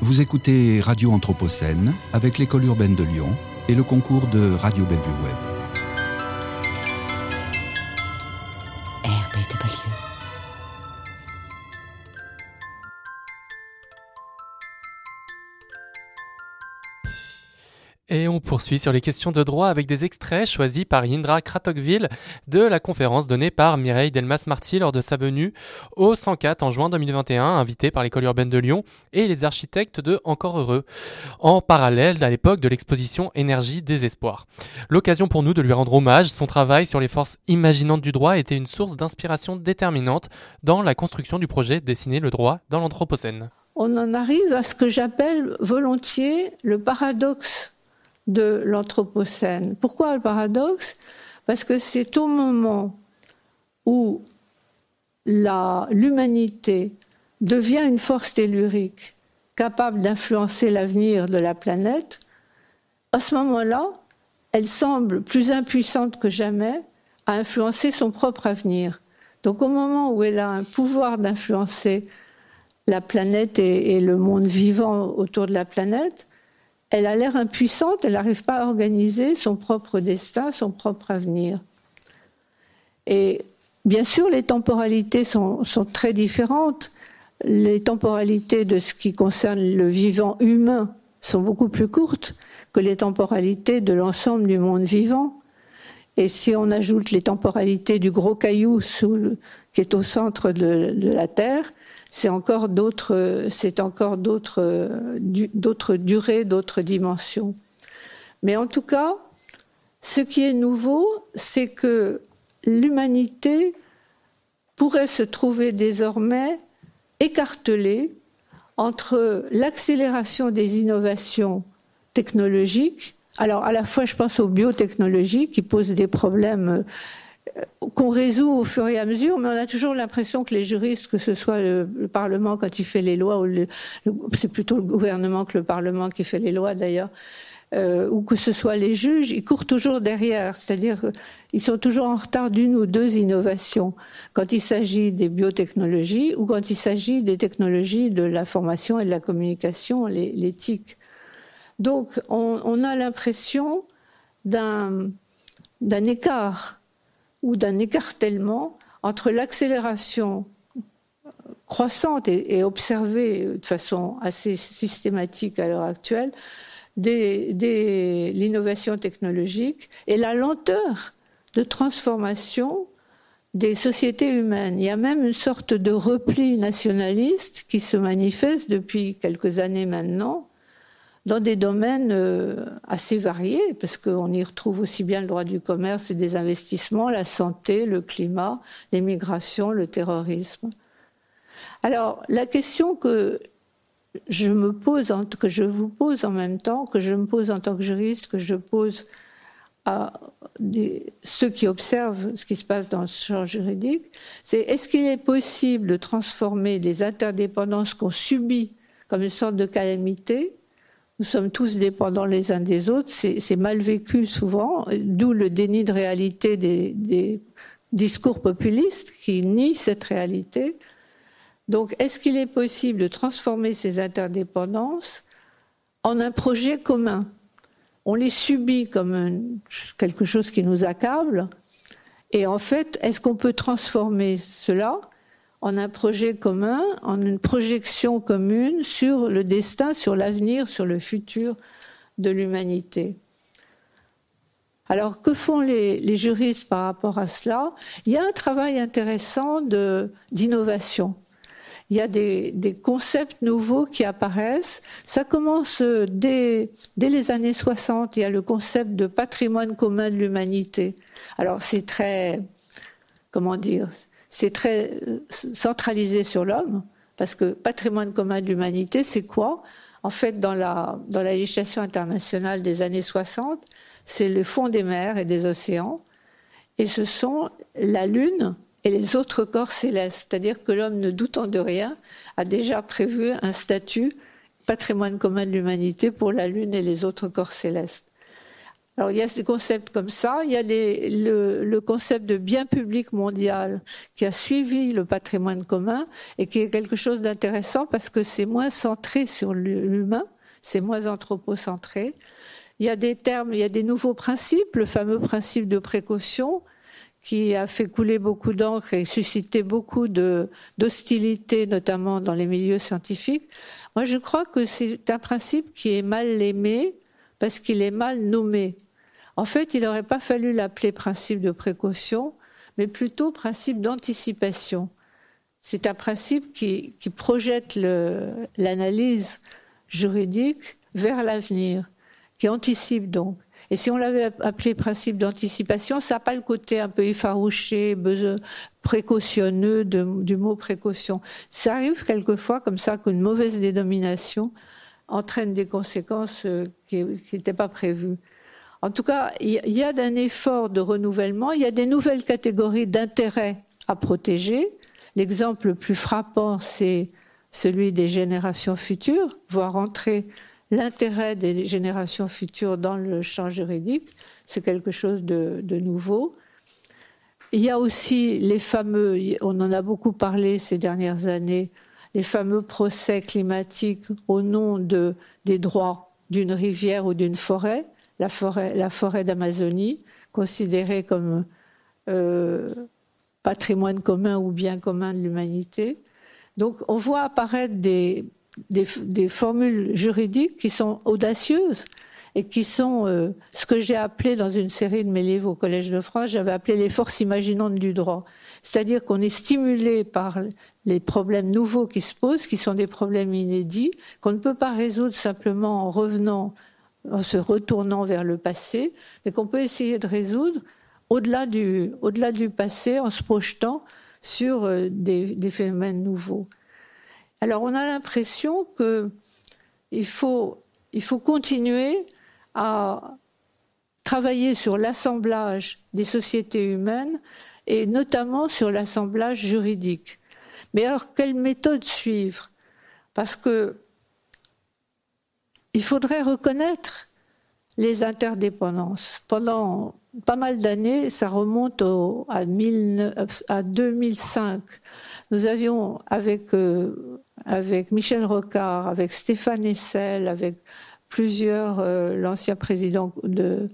Vous écoutez Radio Anthropocène avec l'école urbaine de Lyon et le concours de Radio Bellevue Web. Poursuit sur les questions de droit avec des extraits choisis par Indra Kratokville de la conférence donnée par Mireille Delmas-Marty lors de sa venue au 104 en juin 2021, invitée par l'école urbaine de Lyon et les architectes de Encore Heureux, en parallèle à l'époque de l'exposition Énergie Désespoir. L'occasion pour nous de lui rendre hommage, son travail sur les forces imaginantes du droit était une source d'inspiration déterminante dans la construction du projet Dessiner le droit dans l'Anthropocène. On en arrive à ce que j'appelle volontiers le paradoxe de l'Anthropocène. Pourquoi le paradoxe? Parce que c'est au moment où l'humanité devient une force tellurique capable d'influencer l'avenir de la planète, à ce moment-là, elle semble plus impuissante que jamais à influencer son propre avenir. Donc au moment où elle a un pouvoir d'influencer la planète et, le monde vivant autour de la planète, elle a l'air impuissante, elle n'arrive pas à organiser son propre destin, son propre avenir. Et bien sûr, les temporalités sont, très différentes. Les temporalités de ce qui concerne le vivant humain sont beaucoup plus courtes que les temporalités de l'ensemble du monde vivant. Et si on ajoute les temporalités du gros caillou qui est au centre de la Terre, c'est encore d'autres, durées, d'autres dimensions. Mais en tout cas, ce qui est nouveau, c'est que l'humanité pourrait se trouver désormais écartelée entre l'accélération des innovations technologiques, alors à la fois je pense aux biotechnologies qui posent des problèmes qu'on résout au fur et à mesure, mais on a toujours l'impression que les juristes, que ce soit le, Parlement quand il fait les lois, ou c'est plutôt le gouvernement que le Parlement qui fait les lois d'ailleurs, euh, ou que ce soit les juges, ils courent toujours derrière, c'est-à-dire qu'ils sont toujours en retard d'une ou deux innovations quand il s'agit des biotechnologies ou quand il s'agit des technologies de l'information et de la communication, l'éthique. Donc on, on a l'impression d'un écart ou d'un écartèlement entre l'accélération croissante et, observée de façon assez systématique à l'heure actuelle de l'innovation technologique et la lenteur de transformation des sociétés humaines. Il y a même une sorte de repli nationaliste qui se manifeste depuis quelques années maintenant dans des domaines euh, assez variés, parce qu'on y retrouve aussi bien le droit du commerce et des investissements, la santé, le climat, l'immigration, le terrorisme. Alors, la question que je me pose, que je vous pose en même temps, que je me pose en tant que juriste, que je pose à ceux qui observent ce qui se passe dans le champ juridique, c'est est-ce qu'il est possible de transformer les interdépendances qu'on subit comme une sorte de calamité nous sommes tous dépendants les uns des autres, c'est mal vécu souvent, d'où le déni de réalité des, discours populistes qui nient cette réalité. Donc, est-ce qu'il est possible de transformer ces interdépendances en un projet commun? On les subit comme quelque chose qui nous accable, et en fait, est-ce qu'on peut transformer cela en un projet commun, en une projection commune sur le destin, sur l'avenir, sur le futur de l'humanité. Alors, que font les, juristes par rapport à cela? Il y a un travail intéressant d'innovation. Il y a des, concepts nouveaux qui apparaissent. Ça commence dès, dès les années 60. Il y a le concept de patrimoine commun de l'humanité. Alors, c'est très, comment dire, c'est très euh, centralisé sur l'homme, parce que patrimoine commun de l'humanité, c'est quoi? En fait, dans la, dans la législation internationale des années 60, c'est le fond des mers et des océans, et ce sont la Lune et les autres corps célestes. C'est-à-dire que l'homme, ne doutant de rien, a déjà prévu un statut patrimoine commun de l'humanité pour la Lune et les autres corps célestes. Alors il y a ces concepts comme ça, il y a le, concept de bien public mondial qui a suivi le patrimoine commun et qui est quelque chose d'intéressant parce que c'est moins centré sur l'humain, c'est moins anthropocentré. Il y a des termes, il y a des nouveaux principes, le fameux principe de précaution qui a fait couler beaucoup d'encre et suscité beaucoup d'hostilité, notamment dans les milieux scientifiques. Moi, je crois que c'est un principe qui est mal aimé parce qu'il est mal nommé. En fait, il n'aurait pas fallu l'appeler principe de précaution, mais plutôt principe d'anticipation. C'est un principe qui, projette l'analyse juridique vers l'avenir, qui anticipe donc. Et si on l'avait appelé principe d'anticipation, ça n'a pas le côté un peu effarouché, précautionneux du mot précaution. Ça arrive quelquefois comme ça qu'une mauvaise dénomination entraîne des conséquences euh, qui n'étaient pas prévues. En tout cas, il y a un effort de renouvellement, il y a des nouvelles catégories d'intérêts à protéger. L'exemple le plus frappant, c'est celui des générations futures, voir entrer l'intérêt des générations futures dans le champ juridique. C'est quelque chose de, nouveau. Il y a aussi les fameux, on en a beaucoup parlé ces dernières années, les fameux procès climatiques au nom de, des droits d'une rivière ou d'une forêt la forêt, la forêt d'Amazonie, considérée comme euh, patrimoine commun ou bien commun de l'humanité. Donc on voit apparaître des, des, formules juridiques qui sont audacieuses et qui sont euh, ce que j'ai appelé dans une série de mes livres au Collège de France, j'avais appelé les forces imaginantes du droit. C'est-à-dire qu'on est stimulé par les problèmes nouveaux qui se posent, qui sont des problèmes inédits, qu'on ne peut pas résoudre simplement en revenant en se retournant vers le passé, mais qu'on peut essayer de résoudre au-delà du, au-delà du passé en se projetant sur euh, des, des phénomènes nouveaux. Alors on a l'impression qu'il faut, il faut continuer à travailler sur l'assemblage des sociétés humaines et notamment sur l'assemblage juridique. Mais alors, quelle méthode suivre? Parce que il faudrait reconnaître les interdépendances. Pendant pas mal d'années, ça remonte à, 2005. Nous avions avec, euh, avec Michel Rocard, avec Stéphane Essel, avec plusieurs, euh, l'ancien président de,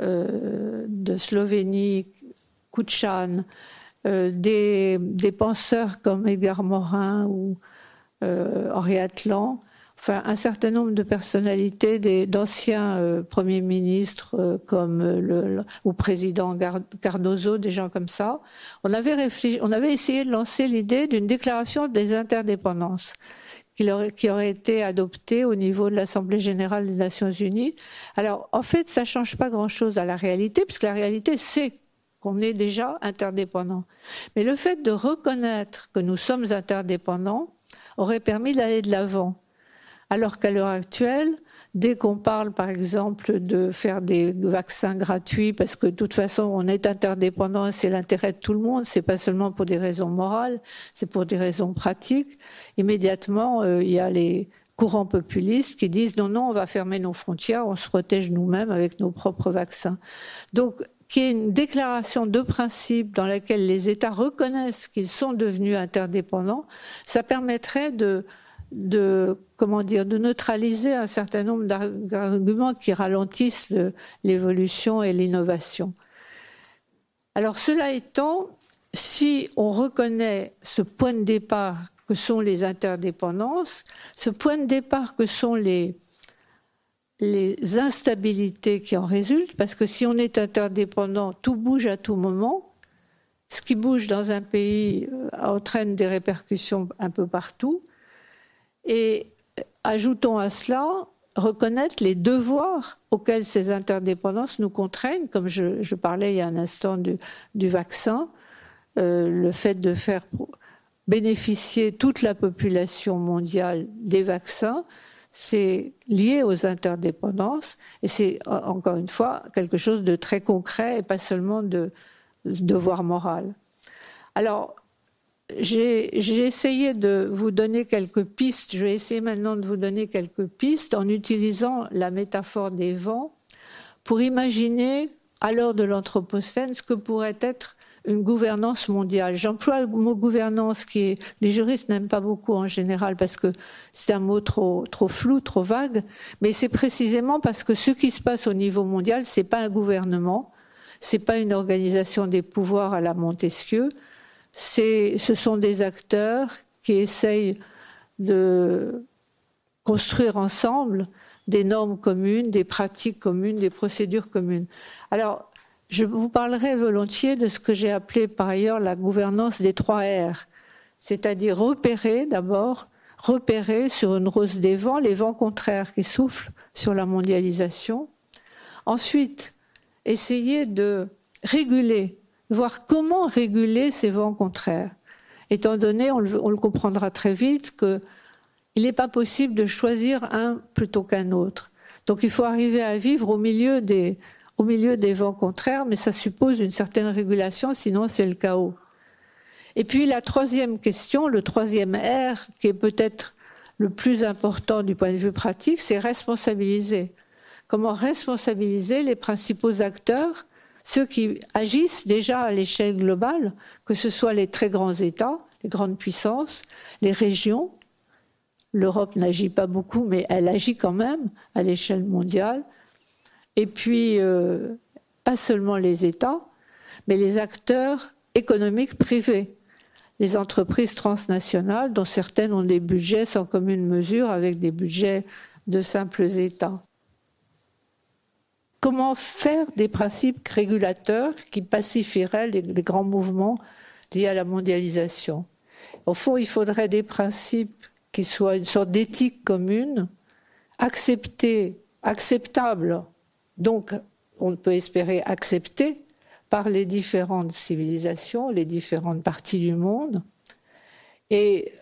euh, Slovénie, Kuchan, des, des, penseurs comme Edgar Morin ou Henri Atlan, enfin, un certain nombre de personnalités, d'anciens euh, premiers ministres euh, comme euh, le, ou président Cardozo, des gens comme ça. On avait, essayé de lancer l'idée d'une déclaration des interdépendances qui aurait, été adoptée au niveau de l'Assemblée générale des Nations unies. Alors, en fait, ça change pas grand-chose à la réalité, puisque la réalité, c'est qu'on est déjà interdépendant. Mais le fait de reconnaître que nous sommes interdépendants aurait permis d'aller de l'avant alors qu'à l'heure actuelle, dès qu'on parle, par exemple, de faire des vaccins gratuits, parce que de toute façon, on est interdépendant, c'est l'intérêt de tout le monde, c'est pas seulement pour des raisons morales, c'est pour des raisons pratiques. Immédiatement, euh, il y a les courants populistes qui disent non, non, on va fermer nos frontières, on se protège nous-mêmes avec nos propres vaccins. Donc, qui est une déclaration de principe dans laquelle les États reconnaissent qu'ils sont devenus interdépendants, ça permettrait de de comment dire de neutraliser un certain nombre d'arguments qui ralentissent l'évolution et l'innovation. Alors cela étant, si on reconnaît ce point de départ que sont les interdépendances, ce point de départ que sont les, les instabilités qui en résultent, parce que si on est interdépendant, tout bouge à tout moment. Ce qui bouge dans un pays euh, entraîne des répercussions un peu partout. Et ajoutons à cela reconnaître les devoirs auxquels ces interdépendances nous contraignent, comme je, parlais il y a un instant du, vaccin, euh, le fait de faire bénéficier toute la population mondiale des vaccins, c'est lié aux interdépendances et c'est encore une fois quelque chose de très concret et pas seulement de devoir moral. Alors, j'ai essayé de vous donner quelques pistes. Je vais essayer maintenant de vous donner quelques pistes en utilisant la métaphore des vents pour imaginer, à l'heure de l'Anthropocène, ce que pourrait être une gouvernance mondiale. J'emploie le mot gouvernance qui est, les juristes n'aiment pas beaucoup en général parce que c'est un mot trop, trop flou, trop vague, mais c'est précisément parce que ce qui se passe au niveau mondial, c'est pas un gouvernement, c'est pas une organisation des pouvoirs à la Montesquieu, ce sont des acteurs qui essayent de construire ensemble des normes communes, des pratiques communes, des procédures communes. Alors, je vous parlerai volontiers de ce que j'ai appelé par ailleurs la gouvernance des trois R, c'est-à-dire repérer d'abord, repérer sur une rose des vents les vents contraires qui soufflent sur la mondialisation. Ensuite, essayer de réguler, voir comment réguler ces vents contraires, étant donné, on le, comprendra très vite, qu'il n'est pas possible de choisir un plutôt qu'un autre. Donc il faut arriver à vivre au milieu des, au milieu des vents contraires, mais ça suppose une certaine régulation, sinon c'est le chaos. Et puis la troisième question, le troisième R, qui est peut-être le plus important du point de vue pratique, c'est responsabiliser. Comment responsabiliser les principaux acteurs, ceux qui agissent déjà à l'échelle globale, que ce soit les très grands États, les grandes puissances, les régions. L'Europe n'agit pas beaucoup, mais elle agit quand même à l'échelle mondiale et puis euh, pas seulement les États, mais les acteurs économiques privés, les entreprises transnationales, dont certaines ont des budgets sans commune mesure avec des budgets de simples États. Comment faire des principes régulateurs qui pacifieraient les, grands mouvements liés à la mondialisation Au fond, il faudrait des principes qui soient une sorte d'éthique commune, acceptés, acceptables donc, on peut espérer accepter par les différentes civilisations, les différentes parties du monde. Et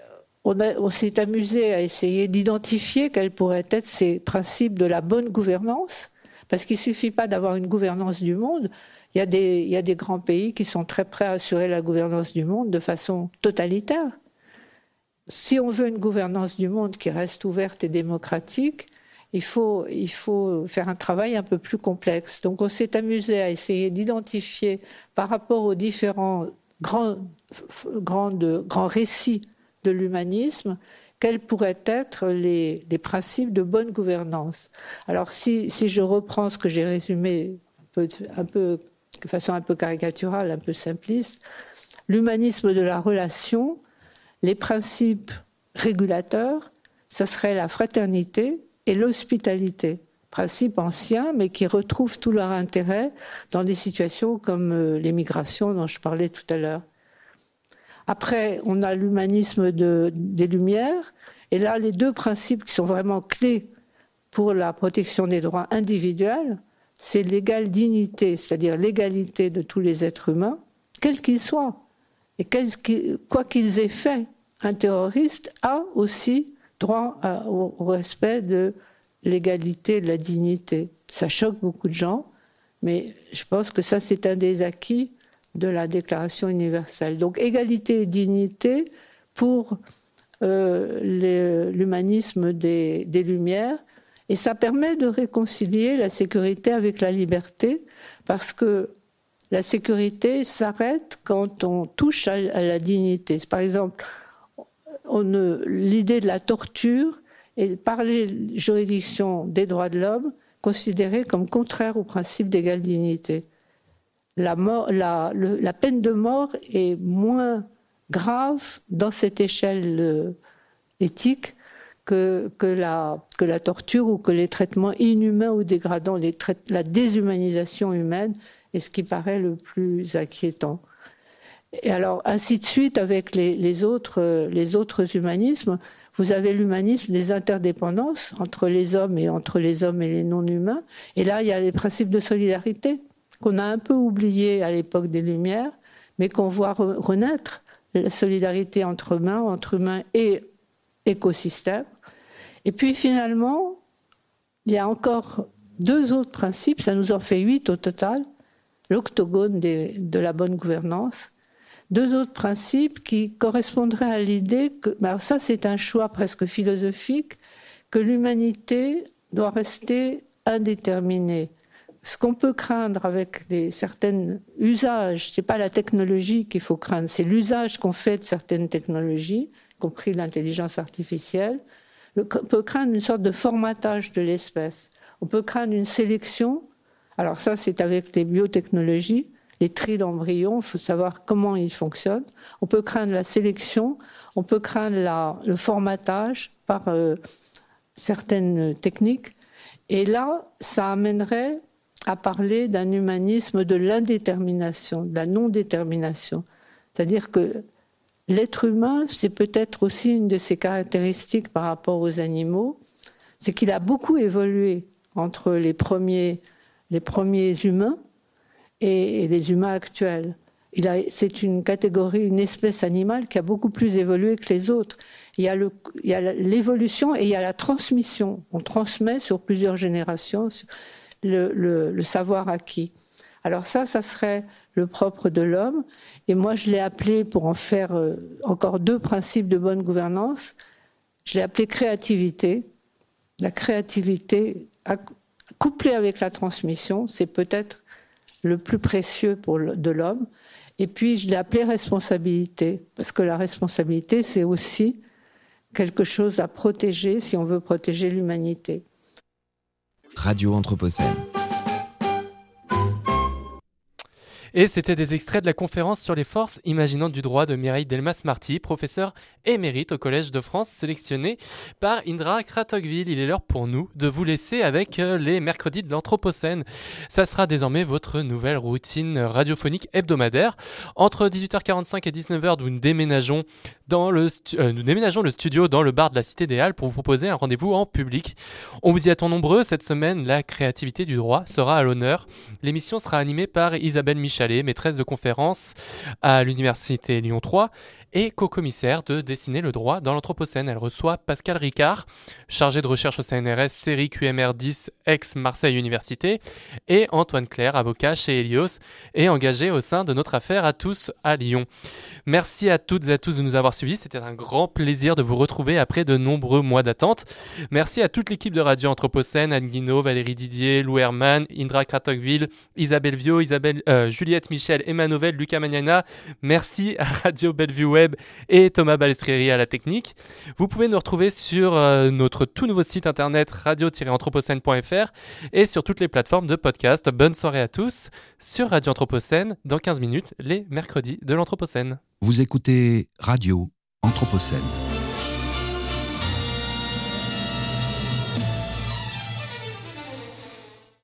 on, s'est amusé à essayer d'identifier quels pourraient être ces principes de la bonne gouvernance, parce qu'il ne suffit pas d'avoir une gouvernance du monde. Il y, a des, grands pays qui sont très prêts à assurer la gouvernance du monde de façon totalitaire. Si on veut une gouvernance du monde qui reste ouverte et démocratique, il faut, faire un travail un peu plus complexe. Donc on s'est amusé à essayer d'identifier par rapport aux différents grands récits de l'humanisme quels pourraient être les, les, principes de bonne gouvernance. Alors si, je reprends ce que j'ai résumé de façon un peu caricaturale, un peu simpliste, l'humanisme de la relation, les principes régulateurs, ce serait la fraternité, et l'hospitalité, principe ancien, mais qui retrouve tout leur intérêt dans des situations comme euh, l'émigration dont je parlais tout à l'heure. Après, on a l'humanisme des Lumières, et là, les deux principes qui sont vraiment clés pour la protection des droits individuels, c'est l'égale dignité, c'est-à-dire l'égalité de tous les êtres humains, quels qu'ils soient, et quoi qu'ils aient fait. Un terroriste a aussi droit au, respect de l'égalité, de la dignité. Ça choque beaucoup de gens, mais je pense que ça, c'est un des acquis de la Déclaration universelle. Donc égalité et dignité pour euh, l'humanisme des, Lumières, et ça permet de réconcilier la sécurité avec la liberté, parce que la sécurité s'arrête quand on touche à, à la dignité. Par exemple, l'idée de la torture est par les juridictions des droits de l'homme considérée comme contraire au principe d'égale dignité. La, peine de mort est moins grave dans cette échelle euh, éthique que, la, torture ou que les traitements inhumains ou dégradants, la déshumanisation humaine est ce qui paraît le plus inquiétant. Et alors, ainsi de suite avec euh, les autres humanismes. Vous avez l'humanisme des interdépendances entre les hommes et entre les hommes et les non-humains. Et là, il y a les principes de solidarité qu'on a un peu oubliés à l'époque des Lumières, mais qu'on voit renaître. La solidarité entre humains, entre humains et écosystèmes. Et puis finalement, il y a encore deux autres principes, ça nous en fait huit au total, l'octogone de la bonne gouvernance, deux autres principes qui correspondraient à l'idée que, alors ça c'est un choix presque philosophique, que l'humanité doit rester indéterminée, ce qu'on peut craindre avec certains usages, c'est pas la technologie qu'il faut craindre, c'est l'usage qu'on fait de certaines technologies, y compris l'intelligence artificielle. on peut craindre une sorte de formatage de l'espèce. On peut craindre une sélection. Alors ça, c'est avec les biotechnologies, les tris d'embryons. Il faut savoir comment ils fonctionnent. On peut craindre la sélection. On peut craindre le formatage par euh, certaines techniques. Et là, ça amènerait à parler d'un humanisme de l'indétermination, de la non-détermination. C'est-à-dire que l'être humain, c'est peut-être aussi une de ses caractéristiques par rapport aux animaux, c'est qu'il a beaucoup évolué entre les premiers, les premiers humains et, les humains actuels. C'est une catégorie, une espèce animale qui a beaucoup plus évolué que les autres. Il y a l'évolution et il y a la transmission. On transmet sur plusieurs générations le, savoir acquis. Alors ça, ça serait le propre de l'homme. Et moi, je l'ai appelé, pour en faire euh, encore deux principes de bonne gouvernance, je l'ai appelé créativité. La créativité couplée avec la transmission, c'est peut-être le plus précieux pour de l'homme. Et puis, je l'ai appelé responsabilité, parce que la responsabilité, c'est aussi quelque chose à protéger si on veut protéger l'humanité. Radio Anthropocène. Et c'était des extraits de la conférence sur les forces imaginantes du droit de Mireille Delmas-Marty, professeur émérite au Collège de France, sélectionné par Indra Kratokville. Il est l'heure pour nous de vous laisser avec euh, les mercredis de l'Anthropocène. Ça sera désormais votre nouvelle routine radiophonique hebdomadaire. Entre 18h45 et 19h, nous déménageons, dans le euh, nous déménageons le studio dans le bar de la Cité des Halles pour vous proposer un rendez-vous en public. On vous y attend nombreux. Cette semaine, la créativité du droit sera à l'honneur. L'émission sera animée par Isabelle Michel maîtresse de conférence à l'université Lyon 3 et co-commissaire de Dessiner le droit dans l'Anthropocène. Elle reçoit Pascal Ricard, chargé de recherche au CNRS, série QMR 10, ex-Marseille Université, et Antoine Claire, avocat chez Helios et engagé au sein de notre affaire à tous à Lyon. Merci à toutes et à tous de nous avoir suivis. C'était un grand plaisir de vous retrouver après de nombreux mois d'attente. Merci à toute l'équipe de Radio Anthropocène, Anne Guinaud, Valérie Didier, Lou Herman, Indra Kratokville, Isabelle Vio, Isabelle, euh, Juliette Michel, Emma Novel, Lucas Magnana. Merci à Radio Bellevue Et Thomas Balestrieri à la technique. Vous pouvez nous retrouver sur euh, notre tout nouveau site internet radio-anthropocène.fr et sur toutes les plateformes de podcast. Bonne soirée à tous sur Radio Anthropocène dans 15 minutes, les mercredis de l'Anthropocène. Vous écoutez Radio Anthropocène.